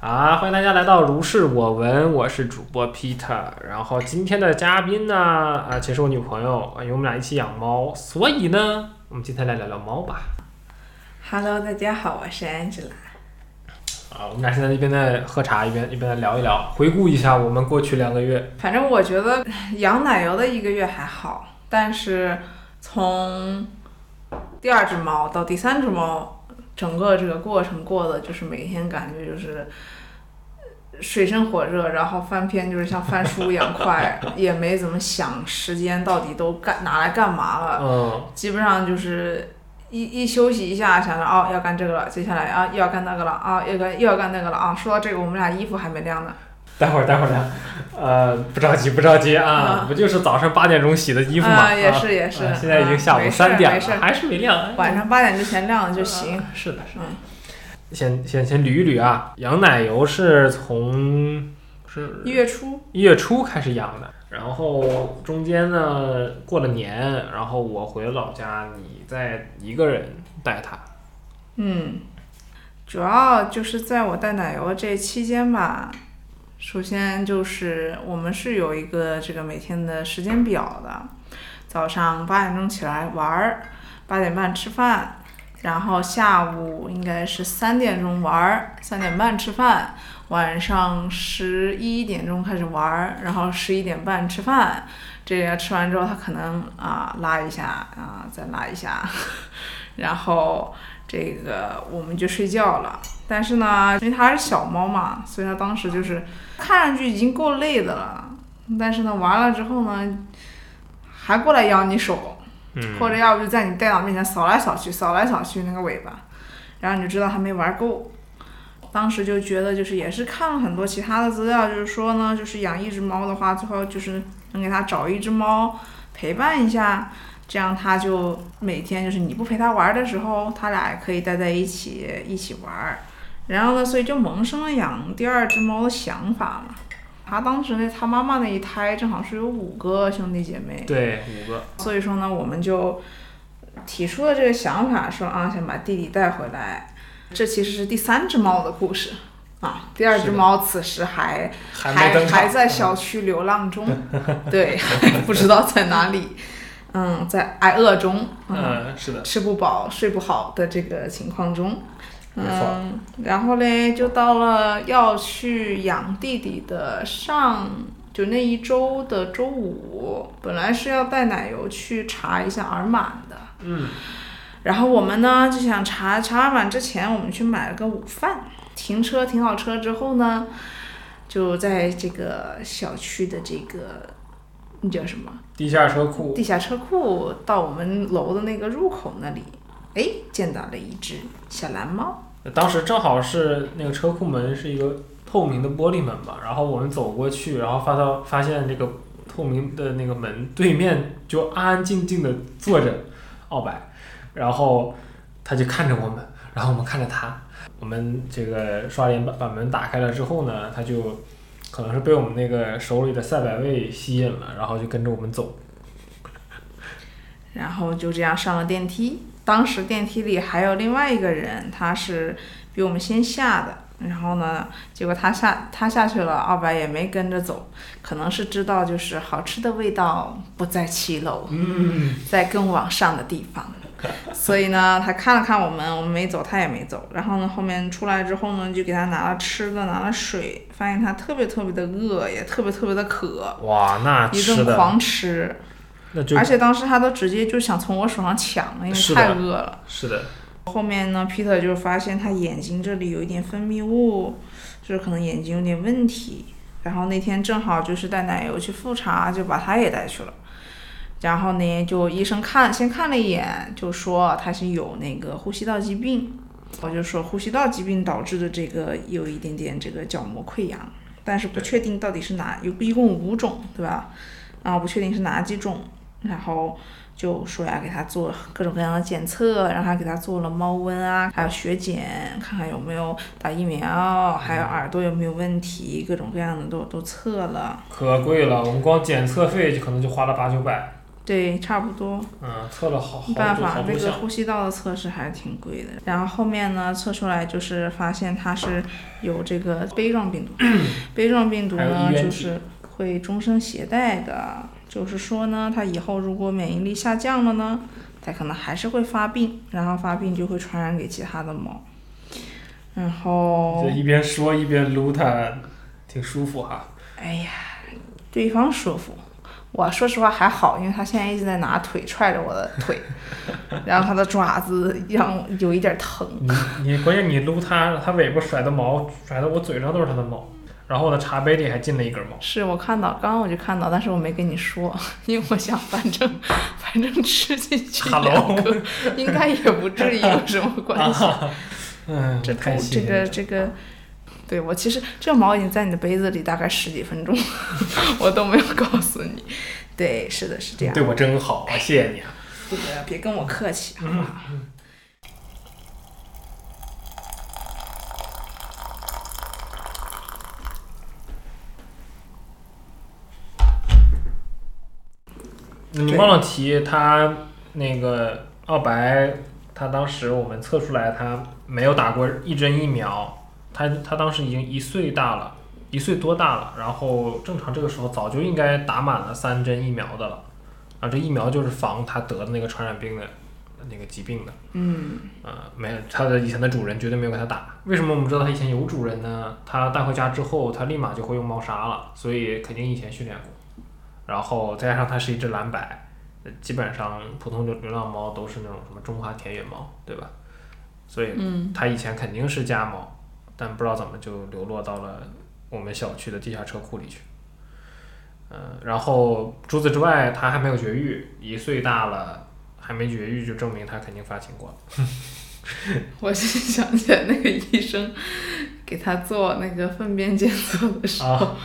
啊，欢迎大家来到如是我闻，我是主播 Peter。然后今天的嘉宾呢，啊，其实我女朋友，因为我们俩一起养猫，所以呢，我们今天来聊聊猫吧。Hello，大家好，我是 Angela。啊，我们俩现在一边在喝茶，一边一边在聊一聊，回顾一下我们过去两个月。反正我觉得养奶油的一个月还好，但是从第二只猫到第三只猫，整个这个过程过的就是每天感觉就是水深火热，然后翻篇就是像翻书一样快，也没怎么想时间到底都干拿来干嘛了，嗯，基本上就是。一一休息一下，想着哦要干这个了，接下来啊又要干那个了啊又干又要干那个了啊。说到这个，我们俩衣服还没晾呢。待会儿待会儿呢，呃，不着急不着急啊，啊不就是早上八点钟洗的衣服嘛？啊也是也是啊现在已经下午三点了，还是没晾。晚上八点之前晾了就行啊。是的，是的。嗯，先先先捋一捋啊，养奶油是从是一月初，一月初开始养的，然后中间呢过了年，然后我回了老家，你再一个人带它。嗯，主要就是在我带奶油这期间吧。首先就是我们是有一个这个每天的时间表的，早上八点钟起来玩儿，八点半吃饭，然后下午应该是三点钟玩儿，三点半吃饭，晚上十一点钟开始玩儿，然后十一点半吃饭。这个吃完之后，他可能啊拉一下啊，再拉一下，然后这个我们就睡觉了。但是呢，因为它还是小猫嘛，所以它当时就是看上去已经够累的了，但是呢，完了之后呢，还过来咬你手，嗯，或者要不就在你电脑面前扫来扫去，扫来扫去那个尾巴，然后你就知道它没玩够。当时就觉得就是也是看了很多其他的资料，就是说呢，就是养一只猫的话，最后就是能给它找一只猫陪伴一下，这样它就每天就是你不陪它玩的时候，它俩也可以待在一起一起玩儿。然后呢，所以就萌生了养第二只猫的想法嘛。他当时呢，他妈妈那一胎正好是有五个兄弟姐妹，对，五个。所以说呢，我们就提出了这个想法，说啊，想把弟弟带回来。这其实是第三只猫的故事啊，第二只猫此时还还还在小区流浪中，对，还 不知道在哪里，嗯，在挨饿中，嗯，是的，吃不饱睡不好的这个情况中，嗯，然后嘞，就到了要去养弟弟的上，就那一周的周五，本来是要带奶油去查一下耳螨的，嗯，然后我们呢就想查查耳螨之前，我们去买了个午饭，停车停好车之后呢，就在这个小区的这个那叫什么？地下车库。地下车库到我们楼的那个入口那里，哎，见到了一只小蓝猫。当时正好是那个车库门是一个透明的玻璃门嘛，然后我们走过去，然后发到发现这个透明的那个门对面就安安静静的坐着奥白，然后他就看着我们，然后我们看着他，我们这个刷脸把把门打开了之后呢，他就可能是被我们那个手里的赛百味吸引了，然后就跟着我们走。然后就这样上了电梯。当时电梯里还有另外一个人，他是比我们先下的。然后呢，结果他下他下去了，二白也没跟着走，可能是知道就是好吃的味道不在七楼，嗯，在更往上的地方。所以呢，他看了看我们，我们没走，他也没走。然后呢，后面出来之后呢，就给他拿了吃的，拿了水，发现他特别特别的饿，也特别特别的渴，哇，那一顿狂吃。那就而且当时他都直接就想从我手上抢，因为太饿了。是的，后面呢，Peter 就发现他眼睛这里有一点分泌物，就是可能眼睛有点问题。然后那天正好就是带奶油去复查，就把他也带去了。然后呢，就医生看先看了一眼，就说他是有那个呼吸道疾病。我就说呼吸道疾病导致的这个有一点点这个角膜溃疡，但是不确定到底是哪有一共五种，对吧？啊，不确定是哪几种。然后就说呀，给他做各种各样的检测，然后还给他做了猫瘟啊，还有血检，看看有没有打疫苗，还有耳朵有没有问题，各种各样的都都测了。可贵了，我们光检测费就可能就花了八九百。对，差不多。嗯，测了好好没办法，这个。呼吸道的测试还是挺贵的。然后后面呢，测出来就是发现它是有这个杯状病毒，杯状病毒呢就是会终身携带的，就是说呢，它以后如果免疫力下降了呢，它可能还是会发病，然后发病就会传染给其他的猫。然后就，一边说一边撸它，挺舒服哈。哎呀，对方舒服。我说实话还好，因为他现在一直在拿腿踹着我的腿，然后他的爪子让有一点疼。你你关键你撸它，它尾巴甩的毛甩的我嘴上都是它的毛，然后我的茶杯里还进了一根毛。是我看到，刚刚我就看到，但是我没跟你说，因为我想反正 反正吃进去两 Hello 个，应该也不至于有什么关系。嗯，这太头这个这个，对我其实这个毛已经在你的杯子里大概十几分钟，我都没有告诉你。对，是的，是这样。对我真好啊，谢谢你啊。对别跟我客气，好不好？你忘了提他那个奥白，他当时我们测出来他没有打过一针疫苗，他他当时已经一岁大了，一岁多大了，然后正常这个时候早就应该打满了三针疫苗的了，啊，这疫苗就是防他得的那个传染病的那个疾病的，嗯，呃，没有，他的以前的主人绝对没有给他打。为什么我们知道他以前有主人呢？他带回家之后，他立马就会用猫砂了，所以肯定以前训练过。然后再加上它是一只蓝白，呃基本上普通流流浪猫都是那种什么中华田园猫，对吧？所以嗯，它以前肯定是家猫，但不知道怎么就流落到了我们小区的地下车库里去。嗯、然后除此之外，它还没有绝育，一岁大了还没绝育，就证明它肯定发情过了。我是想起来那个医生给他做那个粪便检测的时候，啊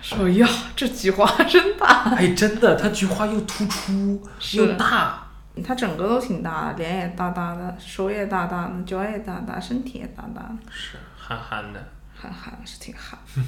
说呀，这菊花真大，哎，真的，它菊花又突出又大，他整个都挺大的，脸也大大的，手也大大的，脚也大大，身体也大大的，是憨憨的。憨憨是挺憨。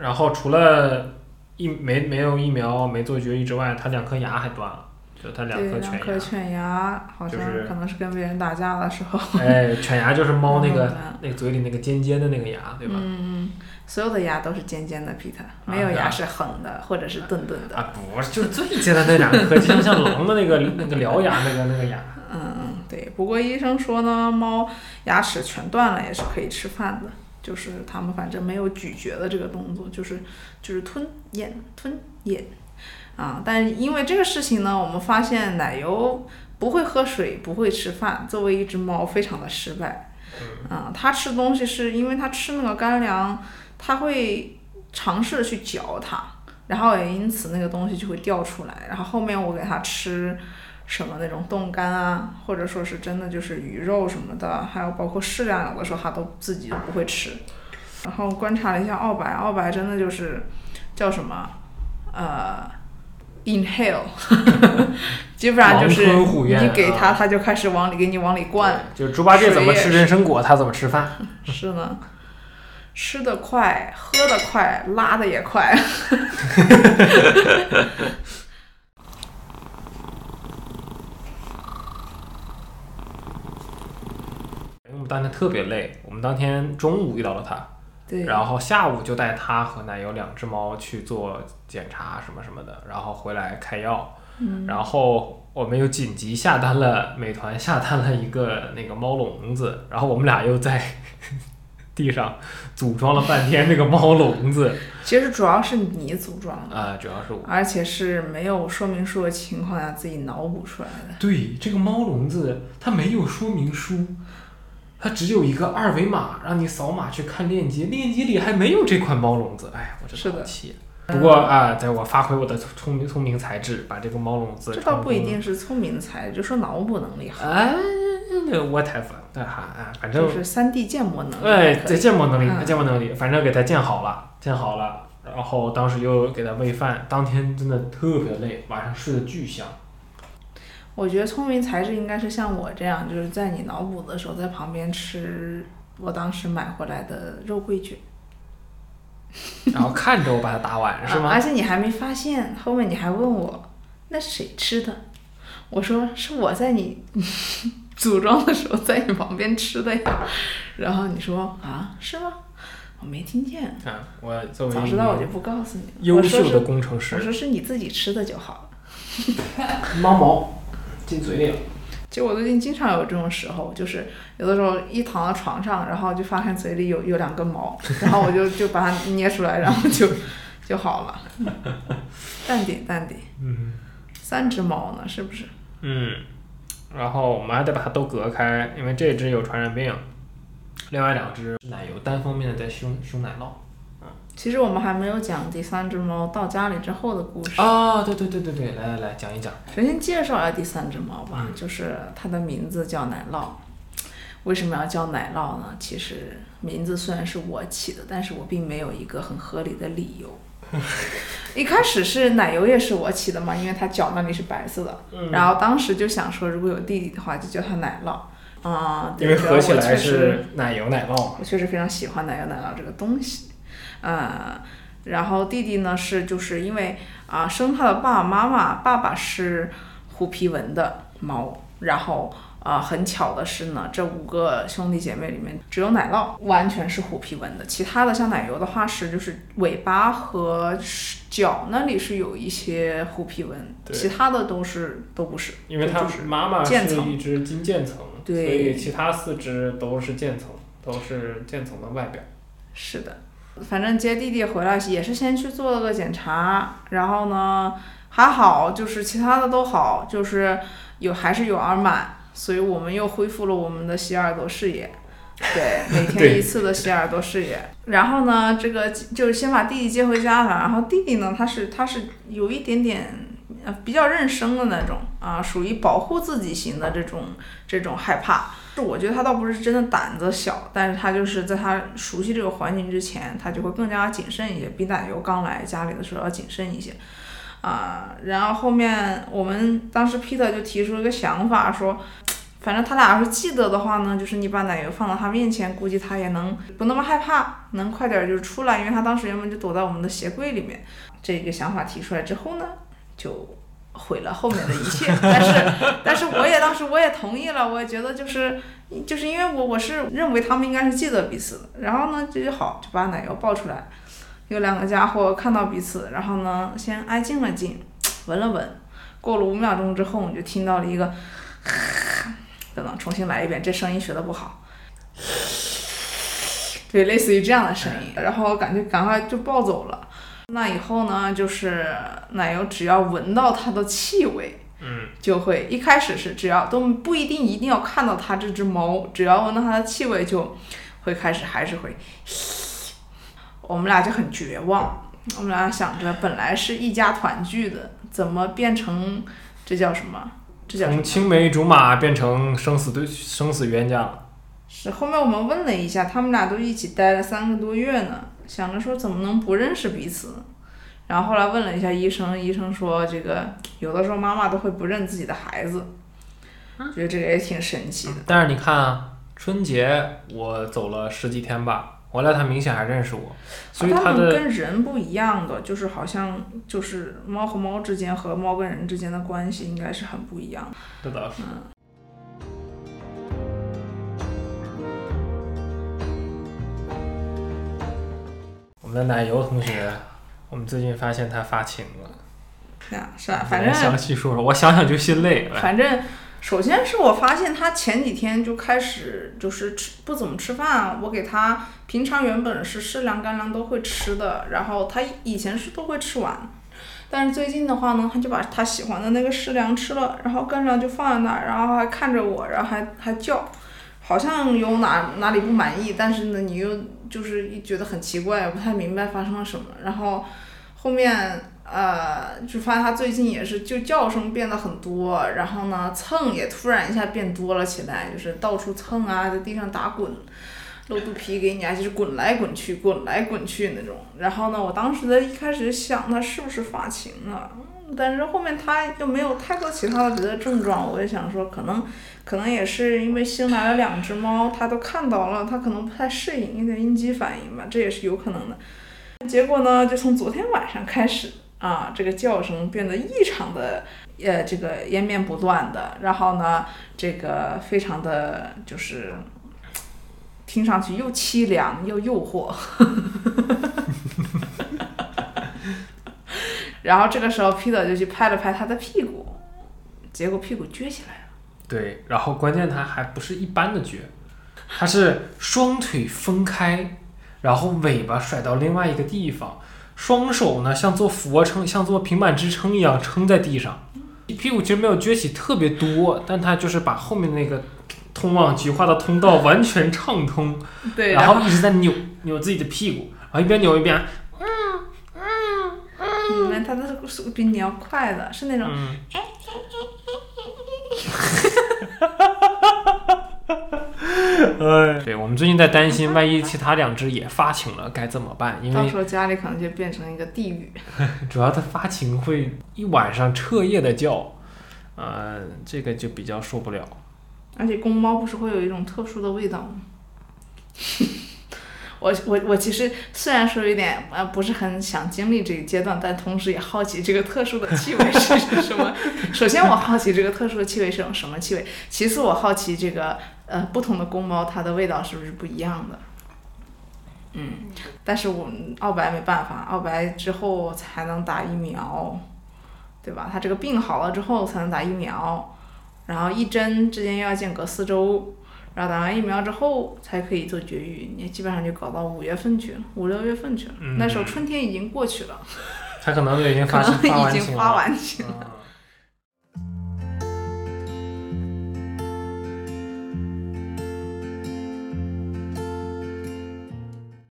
然后除了疫没没有疫苗没做绝育之外，他两颗牙还断了，就它两对，颗两颗犬犬牙好像是可能是跟别人打架的时候，牙。哎，犬牙就是猫那个那个嘴里那个尖尖的那个牙，对吧？嗯，所有的牙都是尖尖的，Peter，没有啊牙是横的或者是钝钝的。啊，不是，就是最尖的那两颗，就像像狼的那个那个獠牙那个那个牙。嗯，嗯，对。不过医生说呢，猫牙齿全断了也是可以吃饭的，就是它们反正没有咀嚼的这个动作，就是就是吞咽吞咽啊。但因为这个事情呢，我们发现奶油不会喝水，不会吃饭，作为一只猫非常的失败。啊，它吃东西是因为它吃那个干粮，它会尝试去嚼它，然后也因此那个东西就会掉出来。然后后面我给它吃什么那种冻干啊，或者说是真的就是鱼肉什么的，还有包括适量有的时候它都自己都不会吃。然后观察了一下奥白，奥白真的就是叫什么呃。Inhale，基本上就是你给它，啊它就开始往里给你往里灌。就是猪八戒怎么吃人参果，他怎么吃饭。是呢，吃的快，喝的快，拉的也快。因 为我们当天特别累，我们当天中午遇到了它，对，然后下午就带他和奶油两只猫去做检查什么什么的，然后回来开药。嗯然后我们又紧急下单了，美团下单了一个那个猫笼子，然后我们俩又在 地上组装了半天这个猫笼子，其实主要是你组装的，啊、主要是我。而且是没有说明书的情况下自己脑补出来的。对，这个猫笼子它没有说明书，它只有一个二维码，让你扫码去看链接，链接里还没有这款猫笼子，哎呀，我真是的好气。不过啊，在我发挥我的聪明聪明才智，把这个猫笼子这倒不一定是聪明才，就说脑补能力好，哎，那 whatever，对哈，哎，反正就是三 D 建模能力哎，这还可以。建模能力，嗯建模能力，反正给它建好了，建好了，然后当时又给它喂饭，当天真的特别累，晚上睡得巨香。我觉得聪明才智应该是像我这样，就是在你脑补的时候，在旁边吃我当时买回来的肉桂卷，然后看着我把它打完，是吗？啊而且你还没发现，后面你还问我，那是谁吃的？我说是我在你 组装的时候在你旁边吃的呀。然后你说啊，是吗？我没听见。啊，我作为早知道我就不告诉你了。优秀的我说是工程师，我说是你自己吃的就好了。猫毛进嘴里了。其实我最近经常有这种时候，就是有的时候一躺到床上，然后就发现嘴里有有两根毛，然后我就就把它捏出来，然后就 就好了。淡定淡定，嗯三只猫呢，是不是？嗯，然后我们还得把它都隔开，因为这只有传染病，另外两只奶油单方面的在凶凶奶酪。其实我们还没有讲第三只猫到家里之后的故事。啊，对对对对对，来来来讲一讲。首先介绍一下第三只猫吧，嗯就是它的名字叫奶酪。为什么要叫奶酪呢？其实名字虽然是我起的，但是我并没有一个很合理的理由。一开始是奶油也是我起的嘛，因为它脚那里是白色的，嗯然后当时就想说，如果有弟弟的话，就叫它奶酪。啊、对因为合起来是奶油奶酪嘛。我确实非常喜欢奶油奶酪这个东西，呃，然后弟弟呢是就是因为啊、生他的爸爸妈妈，爸爸是虎皮纹的猫，然后啊、很巧的是呢，这五个兄弟姐妹里面只有奶酪完全是虎皮纹的，其他的像奶油的话是就是尾巴和脚那里是有一些虎皮纹，对其他的都是都不是，因为它就是妈妈是一只金渐层，所以其他四只都是渐层，都是渐层的外表。是的，反正接弟弟回来也是先去做了个检查，然后呢还好，就是其他的都好，就是有还是有耳螨，所以我们又恢复了我们的洗耳朵视野。对，每天一次的洗耳朵视野。然后呢，这个就是先把弟弟接回家了。然后弟弟呢，他是他是有一点点呃比较认生的那种啊，属于保护自己型的这种这种害怕。是我觉得他倒不是真的胆子小，但是他就是在他熟悉这个环境之前，他就会更加谨慎一些，比奶油刚来家里的时候要谨慎一些。啊，然后后面我们当时 Peter 就提出了一个想法，说，反正他俩要是记得的话呢，就是你把奶油放到他面前，估计他也能不那么害怕，能快点儿就出来，因为他当时原本就躲在我们的鞋柜里面。这个想法提出来之后呢，就毁了后面的一切。但是，但是我也当时我也同意了，我也觉得就是就是因为我我是认为他们应该是记得彼此的，然后呢这就好，就把奶油抱出来。有两个家伙看到彼此，然后呢，先挨近了近，闻了闻，过了五秒钟之后，我就听到了一个，等等，重新来一遍，这声音学的不好，对，类似于这样的声音，然后感觉赶快就抱走了。那以后呢，就是奶油只要闻到它的气味，嗯，就会一开始是只要都不一定一定要看到它这只猫，只要闻到它的气味就会开始还是会。我们俩就很绝望，我们俩想着本来是一家团聚的，怎么变成这叫什么？这叫什么？从青梅竹马变成生死对生死冤家了。是后面我们问了一下，他们俩都一起待了三个多月呢，想着说怎么能不认识彼此呢？然后后来问了一下医生，医生说这个有的时候妈妈都会不认自己的孩子，觉得这个也挺神奇的。但是你看啊，春节我走了十几天吧，回来他明显还认识我，所以他们的跟人不一样的，就是好像就是猫和猫之间和猫跟人之间的关系应该是很不一样的。这倒是。我们的奶油同学，我们最近发现他发情了。对啊，是啊？反正详细说说，我想想就心累。反正，首先是我发现他前几天就开始就是吃不怎么吃饭，我给他平常原本是适量干粮都会吃的，然后他以前是都会吃完，但是最近的话呢，他就把他喜欢的那个适量吃了，然后干粮就放在那儿，然后还看着我，然后还还叫，好像有哪哪里不满意，但是呢，你又就是觉得很奇怪，不太明白发生了什么，然后后面。呃，就发现他最近也是，就叫声变得很多，然后呢，蹭也突然一下变多了起来，就是到处蹭啊，在地上打滚，露肚皮给你啊，就是滚来滚去，滚来滚去那种。然后呢，我当时在一开始想他是不是发情了，但是后面他又没有太多其他的别的症状，我也想说可能，可能也是因为新来了两只猫，他都看到了，他可能不太适应，有点应激反应吧，这也是有可能的。结果呢，就从昨天晚上开始。啊，这个叫声变得异常的呃这个延绵不断的，然后呢，这个非常的就是听上去又凄凉又诱惑。呵呵呵然后这个时候，Peter 就去拍了拍他的屁股，结果屁股撅起来了。对，然后关键他还不是一般的撅，他是双腿分开，然后尾巴甩到另外一个地方，双手呢像做俯卧撑、像做平板支撑一样撑在地上，屁股其实没有撅起特别多，但他就是把后面那个通往菊花的通道完全畅通，对，然后一直在扭扭自己的屁股，然后一边扭一边，速度比你要快的，是那种。嗯。哎，对，我们最近在担心，万一其他两只也发情了该怎么办？因为到时候家里可能就变成一个地狱。主要它发情会一晚上彻夜的叫，呃，这个就比较受不了。而且公猫不是会有一种特殊的味道吗？我我我其实虽然说有点呃不是很想经历这个阶段，但同时也好奇这个特殊的气味是什么。首先我好奇这个特殊的气味是种什么气味，其次我好奇这个呃不同的公猫它的味道是不是不一样的。嗯，但是我们奥白没办法，奥白之后才能打疫苗，对吧？它这个病好了之后才能打疫苗，然后一针之间又要间隔四周。然后打完疫苗之后才可以做绝育，你基本上就搞到五月份去了，五六月份去了。那时候春天已经过去了，它可能都已经发 可能已经发完情了。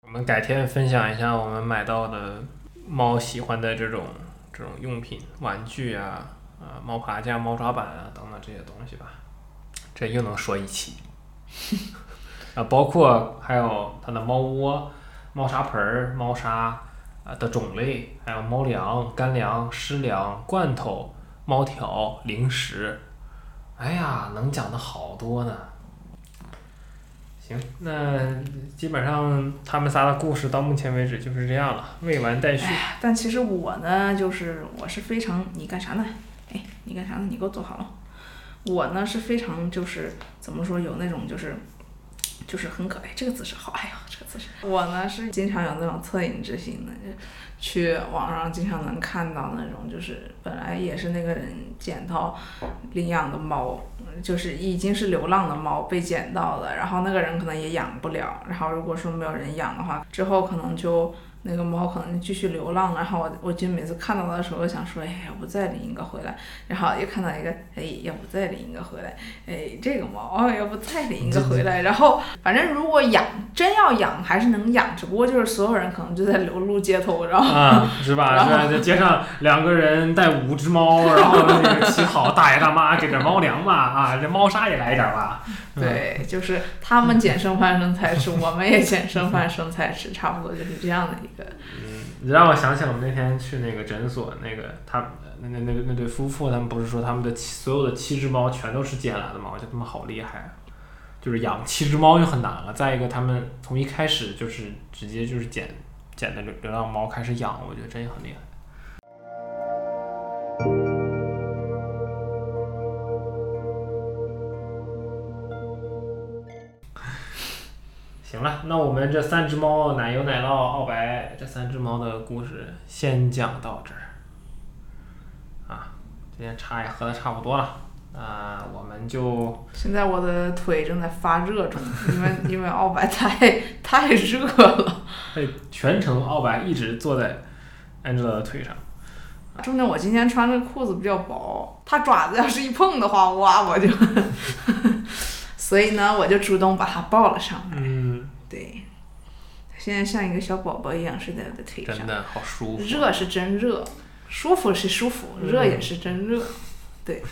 我们改天分享一下我们买到的猫喜欢的这种这种用品、玩具啊，啊，猫爬架、猫抓板啊等等这些东西吧。这又能说一期。啊，包括还有它的猫窝、猫砂盆儿、猫砂啊的种类，还有猫粮、干粮、湿粮、罐头、猫条、零食，哎呀，能讲的好多呢。行，那基本上他们仨的故事到目前为止就是这样了，未完待续。但其实我呢，就是我是非常，你干啥呢？哎，你干啥呢？你给我坐好了。我呢是非常就是怎么说有那种就是，就是很可爱这个姿势好哎呦这个姿势我呢是经常有那种恻隐之心的，就去网上经常能看到那种就是本来也是那个人捡到领养的猫，就是已经是流浪的猫被捡到了，然后那个人可能也养不了，然后如果说没有人养的话，之后可能就。那个猫可能继续流浪，然后我我就每次看到的时候，我想说，哎，要不再领一个回来，然后又看到一个，哎，要不再领一个回来，哎，这个猫，哦，要不再领一个回来，然后反正如果养，真要养还是能养，只不过就是所有人可能就在流露街头，然后啊，是吧？是吧？在街上两个人带五只猫，然后那个乞讨，大爷大妈给点猫粮吧，啊，这猫砂也来一点吧。对，就是他们捡剩饭剩菜吃，我们也捡剩饭剩菜吃，差不多就是这样的一个。嗯，你让我想起我们那天去那个诊所，那个他那那那那对夫妇，他们不是说他们的所有的七只猫全都是捡来的吗？我觉得他们好厉害，就是养七只猫就很难了。再一个，他们从一开始就是直接就是捡捡的流流浪猫开始养，我觉得真很厉害。行了，那我们这三只猫奶油、奶酪、奥白这三只猫的故事先讲到这儿。啊，今天茶也喝的差不多了，啊，我们就 现在我的腿正在发热中，因为 因为奥白太太热了。对，全程奥白一直坐在 Angela 的腿上。重点我今天穿的裤子比较薄，它爪子要是一碰的话，哇，我就。所以呢，我就主动把他抱了上来。嗯，对，现在像一个小宝宝一样睡在我的腿上。真的好舒服。热是真热，舒服是舒服，热也是真热。对。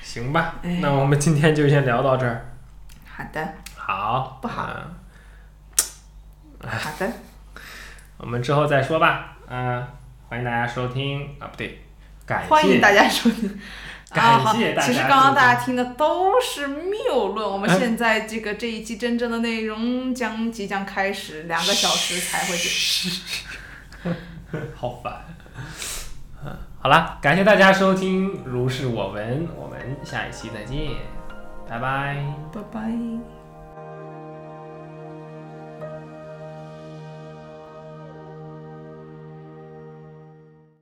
行吧，那我们今天就先聊到这儿。好的。好。不好。好的。我们之后再说吧。嗯，欢迎大家收听啊，不对，感谢。欢迎大家收听。感谢大家。其实刚刚大家听的都是谬论，我们现在这个这一期真正的内容将即将开始，两个小时才会结束。好烦。好了，感谢大家收听《如是我闻》，我们下一期再见，拜拜。拜拜。